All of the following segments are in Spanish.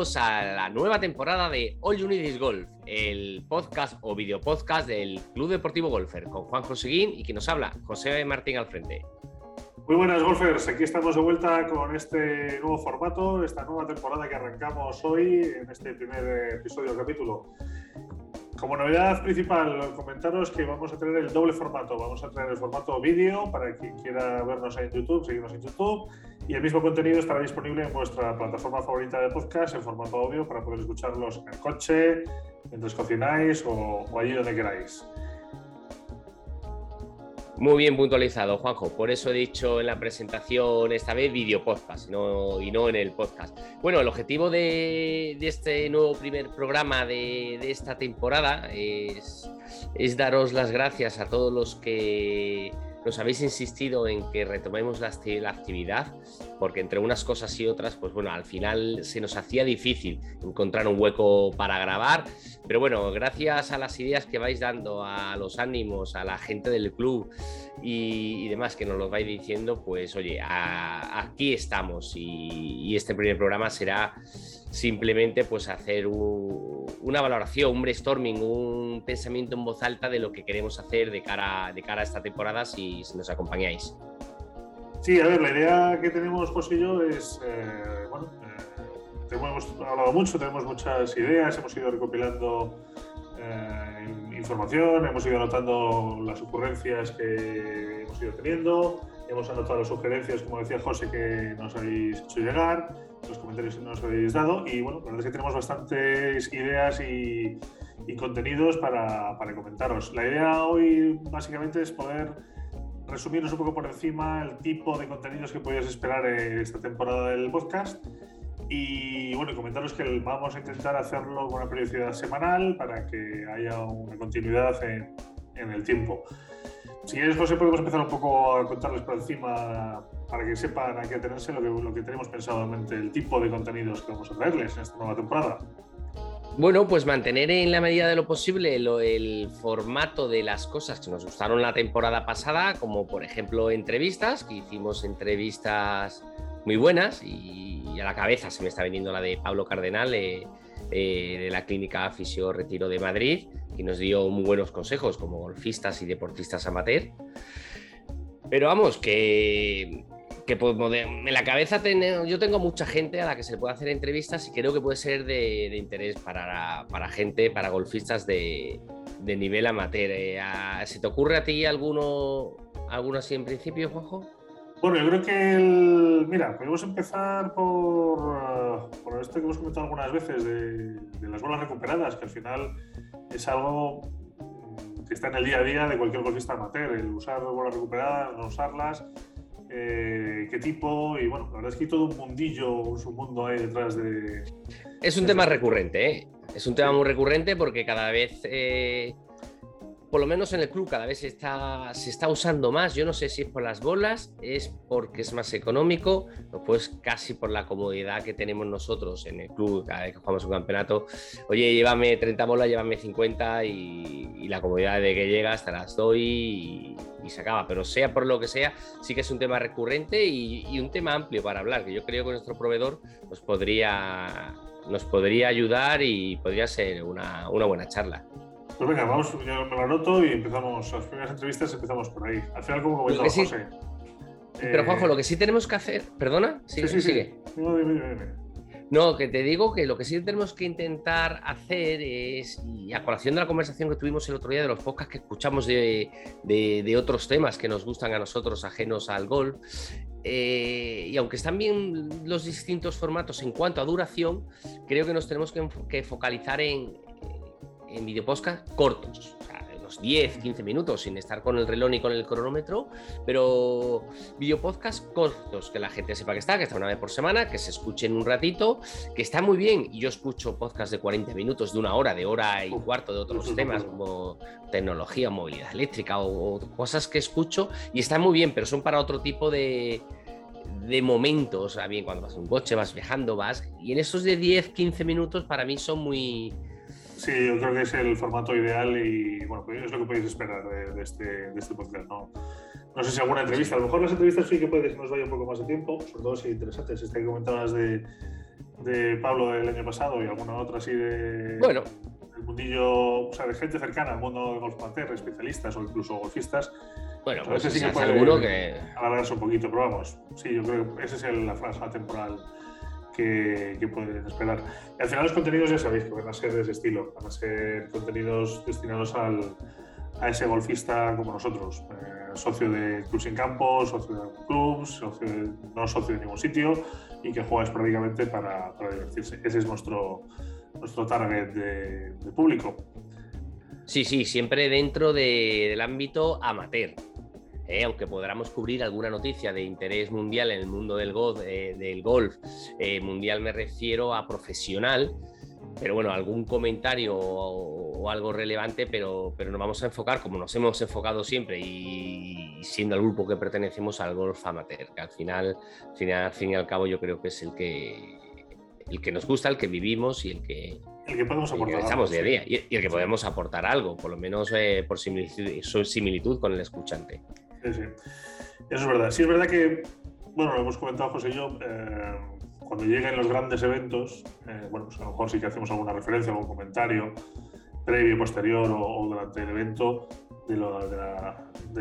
bienvenidos a la nueva temporada de All You Need Is Golf, el podcast o videopodcast del Club Deportivo Golfer, con Juan Joseguín y quien nos habla, José Martín al frente. Muy buenas golfers, aquí estamos de vuelta con este nuevo formato, esta nueva temporada que arrancamos hoy en este primer episodio capítulo. Como novedad principal, comentaros que vamos a tener el doble formato. Vamos a tener el formato vídeo para quien quiera vernos en YouTube, seguirnos en YouTube. Y el mismo contenido estará disponible en vuestra plataforma favorita de podcast en formato audio para poder escucharlos en el coche, mientras cocináis o, allí donde queráis. Muy bien puntualizado, Juanjo. Por eso he dicho en la presentación esta vez video podcast no, y no en el podcast. Bueno, el objetivo de, este nuevo primer programa de, esta temporada es daros las gracias a todos los que nos habéis insistido en que retomemos la, actividad, porque entre unas cosas y otras, pues bueno, al final se nos hacía difícil encontrar un hueco para grabar, pero bueno, gracias a las ideas que vais dando, a los ánimos, a la gente del club y, demás que nos lo vais diciendo, pues oye, aquí estamos. Y este primer programa será simplemente pues hacer una valoración, un brainstorming, un pensamiento en voz alta de lo que queremos hacer de cara, de cara a esta temporada si, nos acompañáis. Sí, a ver, la idea que tenemos pues y yo es, eh, bueno, eh, hemos hablado mucho, tenemos muchas ideas, hemos ido recopilando eh, información, hemos ido anotando las ocurrencias que hemos ido teniendo, hemos anotado las sugerencias, como decía José, que nos habéis hecho llegar los comentarios que nos habéis dado. Y bueno, la verdad es que tenemos bastantes ideas y, contenidos para, para, comentaros. La idea hoy básicamente es poder resumirnos un poco por encima el tipo de contenidos que podéis esperar en esta temporada del podcast. Y bueno, comentaros que vamos a intentar hacerlo con una periodicidad semanal para que haya una continuidad en, en el tiempo. Si quieres, José, podemos empezar un poco a contarles por encima para que sepan a qué atenerse lo que, lo que tenemos pensado en mente, el tipo de contenidos que vamos a traerles en esta nueva temporada. Bueno, pues mantener en la medida de lo posible el formato de las cosas que nos gustaron la temporada pasada, como por ejemplo entrevistas, que hicimos entrevistas muy buenas y a la cabeza se me está viniendo la de Pablo Cardenal eh, eh, de la Clínica Fisio Retiro de Madrid, que nos dio muy buenos consejos como golfistas y deportistas amateur. Pero vamos, que que pues, en la cabeza yo tengo mucha gente a la que se le puede hacer entrevistas y creo que puede ser de, interés para, para, gente, para golfistas de, de nivel amateur. Eh, ¿Se te ocurre a ti alguno, alguno así en principio, Juanjo? Bueno, yo creo que, el, mira, podemos empezar por, por esto que hemos comentado algunas veces de, de las bolas recuperadas, que al final es algo que está en el día a día de cualquier golfista amateur, el usar bolas recuperadas, no usarlas, eh, qué tipo, y bueno, la verdad es que hay todo un mundillo, un submundo ahí detrás de... Es un tema recurrente, ¿eh? Es un tema muy recurrente porque cada vez, eh, por lo menos en el club, cada vez se está, se está usando más. Yo no sé si es por las bolas, es porque es más económico, o pues casi por la comodidad que tenemos nosotros en el club cada vez que jugamos un campeonato. Oye, llévame 30 bolas, llévame 50 y, y la comodidad de que llegas te las doy y, y se acaba. Pero sea por lo que sea, sí que es un tema recurrente y, un tema amplio para hablar, que yo creo que nuestro proveedor nos podría, nos podría ayudar y podría ser una, buena charla. Pues venga, vamos, yo me lo anoto y empezamos, las primeras entrevistas empezamos por ahí. Al final, como comentaba José. Pero Juanjo, lo que sí tenemos que hacer, perdona, sí, sí, sigue. No, que te digo que lo que sí tenemos que intentar hacer es, y a colación de la conversación que tuvimos el otro día de los podcasts que escuchamos de, otros temas que nos gustan a nosotros, ajenos al golf, eh, y aunque están bien los distintos formatos en cuanto a duración, creo que nos tenemos que, focalizar en, en videopodcasts cortos. 10, 15 minutos sin estar con el reloj ni con el cronómetro, pero videopodcasts cortos, que la gente sepa que está, que está una vez por semana, que se escuchen un ratito, que está muy bien. Y yo escucho podcasts de 40 minutos, de una hora, de hora y cuarto de otros temas como tecnología, movilidad eléctrica o, cosas que escucho y está muy bien, pero son para otro tipo de, de momentos, o bien cuando vas en un coche, vas viajando, vas, y en esos de 10, 15 minutos para mí son muy, Sí, yo creo que es el formato ideal y bueno, pues es lo que podéis esperar de, este, de este podcast. ¿no? no sé si alguna entrevista, a lo mejor las entrevistas sí que puede que nos vaya un poco más de tiempo, sobre todo si interesantes. Esta que comentabas de de Pablo del año pasado y alguna otra así de. Bueno. El mundillo, o sea, de gente cercana al mundo de golf amateur, especialistas o incluso golfistas. Bueno, pues ese sí que puede seguro que. Alargarse un poquito, pero vamos, sí, yo creo que esa es la franja temporal que, que, pueden esperar. Y al final, los contenidos ya sabéis que van a ser de ese estilo, van a ser contenidos destinados al, a ese golfista como nosotros. Eh, socio de clubs en campo, socio de clubs, no socio de ningún sitio y que juega esporádicamente para, para divertirse. Ese es nuestro, nuestro target de, público. Sí, sí, siempre dentro del ámbito amateur. Eh, aunque podamos cubrir alguna noticia de interés mundial en el mundo del golf, eh, del golf eh, mundial me refiero a profesional, pero bueno, algún comentario o, algo relevante, pero, pero nos vamos a enfocar, como nos hemos enfocado siempre y, siendo el grupo que pertenecemos al golf amateur, que al final, al fin y al cabo yo creo que es el que, el que nos gusta, el que vivimos y el que, el que podemos aportar. algo, día a día y, el que podemos aportar algo, por lo menos eh, por similitud, similitud, con el escuchante. Sí, sí. Eso es verdad. Sí, es verdad que, bueno, lo hemos comentado José y yo, eh, cuando lleguen los grandes eventos, eh, bueno, pues a lo mejor sí que hacemos alguna referencia, algún comentario previo, posterior o, durante el evento de,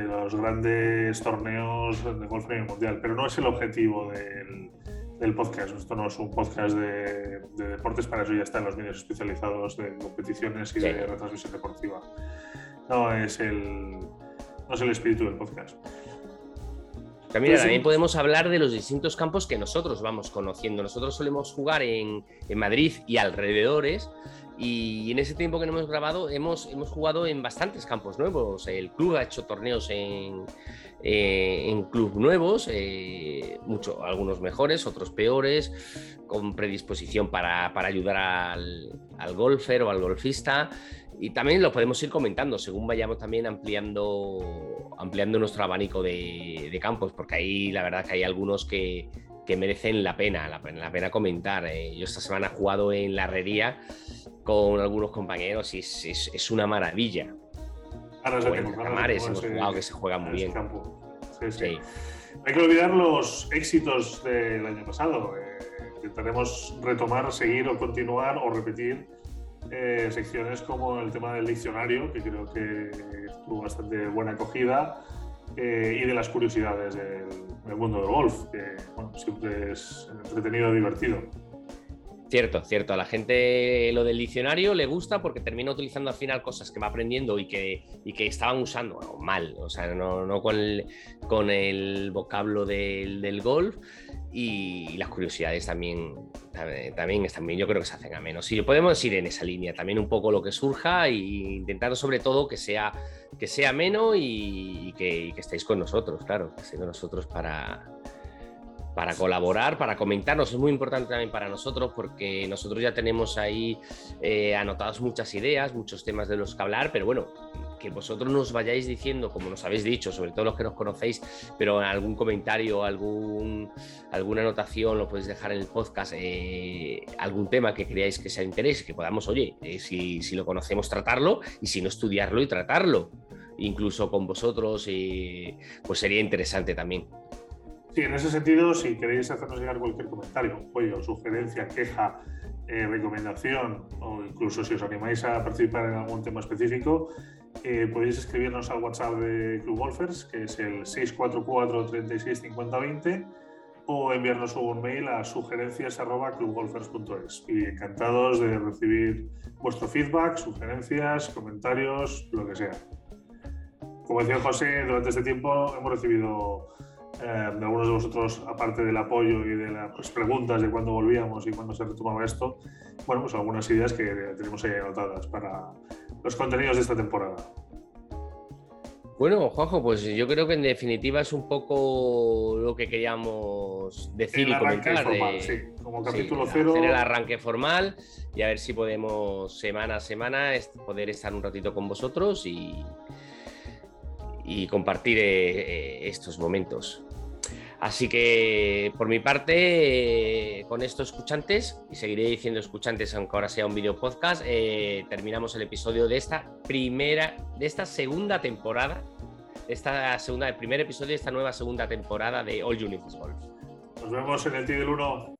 los grandes torneos de golf a nivel mundial, pero no es el objetivo del, podcast. Esto no es un podcast de, deportes, para eso ya están los medios especializados de competiciones y de retransmisión deportiva. No es el, no es el espíritu del podcast. También, también podemos hablar de los distintos campos que nosotros vamos conociendo. Nosotros solemos jugar en, Madrid y alrededores y en ese tiempo que no hemos grabado hemos, hemos jugado en bastantes campos nuevos. El club ha hecho torneos en, eh, en club nuevos, eh, mucho, algunos mejores, otros peores, con predisposición para, ayudar al, al golfer o al golfista y también lo podemos ir comentando según vayamos también ampliando, ampliando nuestro abanico de, campos, porque ahí la verdad que hay algunos que, merecen la pena, la, pena comentar. Eh, yo esta semana he jugado en la herrería con algunos compañeros y es, una maravilla. Ahora bueno, Camares hemos jugado que se juega muy bien. Hay que olvidar los éxitos del año pasado. Eh, intentaremos retomar, seguir o continuar o repetir eh, secciones como el tema del diccionario, que creo que tuvo bastante buena acogida, eh, y de las curiosidades del, mundo del golf, que siempre es entretenido y divertido. Cierto, cierto. A la gente lo del diccionario le gusta porque termina utilizando al final cosas que va aprendiendo y que, y que estaban usando mal, o sea, no, no con, el, con el vocablo del, del golf y, las curiosidades también, también, están bien, yo creo que se hacen a menos. Y podemos ir en esa línea, también un poco lo que surja e intentar sobre todo que sea, que sea ameno y, que, estéis con nosotros, claro, que estéis con nosotros para, para colaborar, para comentarnos. Es muy importante también para nosotros porque nosotros ya tenemos ahí eh, anotadas muchas ideas, muchos temas de los que hablar, pero bueno, que vosotros nos vayáis diciendo, como nos habéis dicho, sobre todo los que nos conocéis, pero algún comentario, algún, alguna anotación lo podéis dejar en el podcast, eh, algún tema que creáis que sea de interés, que podamos, oye, eh, si, si, lo conocemos, tratarlo y si no, estudiarlo y tratarlo, incluso con vosotros, eh, pues sería interesante también. Sí, en ese sentido, si queréis hacernos llegar cualquier comentario, apoyo, sugerencia, queja, recomendación o incluso si os animáis a participar en algún tema específico, eh, podéis escribirnos al WhatsApp de Club Golfers, que es el 644 36 50 20, o enviarnos un mail a sugerencias.clubgolfers.es. Y encantados de recibir vuestro feedback, sugerencias, comentarios, lo que sea. Como decía José, durante este tiempo hemos recibido eh, de algunos de vosotros, aparte del apoyo y de las preguntas de cuándo volvíamos y cuándo se retomaba esto, bueno, pues algunas ideas que tenemos ahí anotadas para los contenidos de esta temporada. Bueno, Juanjo, pues yo creo que en definitiva es un poco lo que queríamos decir y comentar. sí, como capítulo cero. Hacer el arranque formal y a ver si podemos semana a semana poder estar un ratito con vosotros y, y compartir eh, estos momentos. Así que por mi parte, eh, con estos escuchantes, y seguiré diciendo escuchantes aunque ahora sea un video podcast, eh, terminamos el episodio de esta primera, de esta segunda temporada, esta segunda, el primer episodio de esta nueva segunda temporada de All Unities Golf. Nos vemos en el T del 1.